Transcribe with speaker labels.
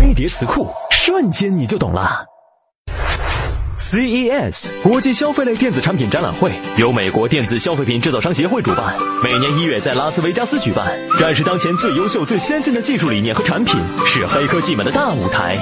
Speaker 1: 飞碟词库瞬间你就懂了。Ces 国际消费类电子产品展览会由美国电子消费品制造商协会主办每年一月在拉斯维加斯举办展示当前最优秀最先进的技术理念和产品是黑科技们的大舞台。